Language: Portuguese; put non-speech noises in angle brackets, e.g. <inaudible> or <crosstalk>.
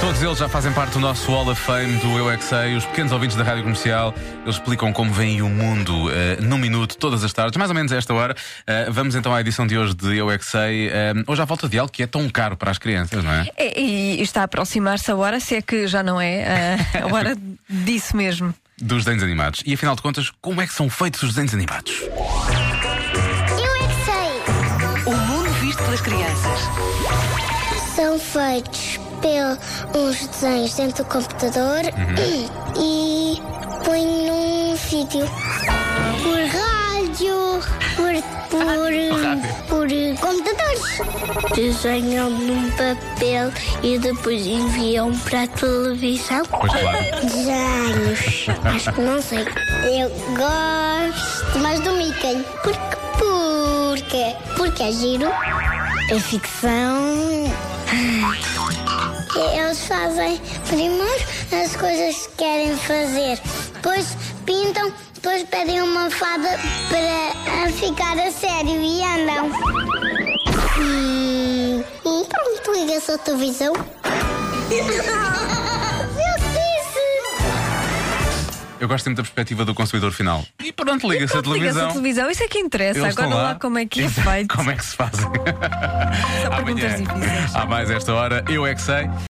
Todos eles já fazem parte do nosso Wall of Fame do Eu é Sei. Os pequenos ouvintes da rádio comercial eles explicam como vem o mundo eh, num minuto, todas as tardes, mais ou menos a esta hora. Eh, vamos então à edição de hoje de Eu é Sei. Eh, hoje à volta de algo que é tão caro para as crianças, não é? É, e está a aproximar-se a hora, se é que já não é ah, a hora <laughs> disso mesmo. Dos desenhos animados. E afinal de contas, como é que são feitos os desenhos animados? Eu é que sei. O mundo visto pelas crianças. São feitos pelos desenhos dentro do computador e põem num sítio. Por rádio, por, por, por computadores. Desenham num papel e depois enviam para a televisão. Desenhos. Acho que não sei. Eu gosto mais do Mickey. Porque, porque, porque é giro. É ficção. Eles fazem primeiro as coisas que querem fazer. Depois pintam, depois pedem uma fada para ficar a sério e andam. Hum, e pronto, liga-se a televisão. <laughs> Eu gosto sempre da perspectiva do consumidor final. E pronto, liga-se a Pronto, liga-se televisão. a televisão, isso é que interessa. Eles Agora estão lá. como é que é feito. Como é que se fazem? <laughs> São perguntas difíceis. há mais esta hora, eu é que sei.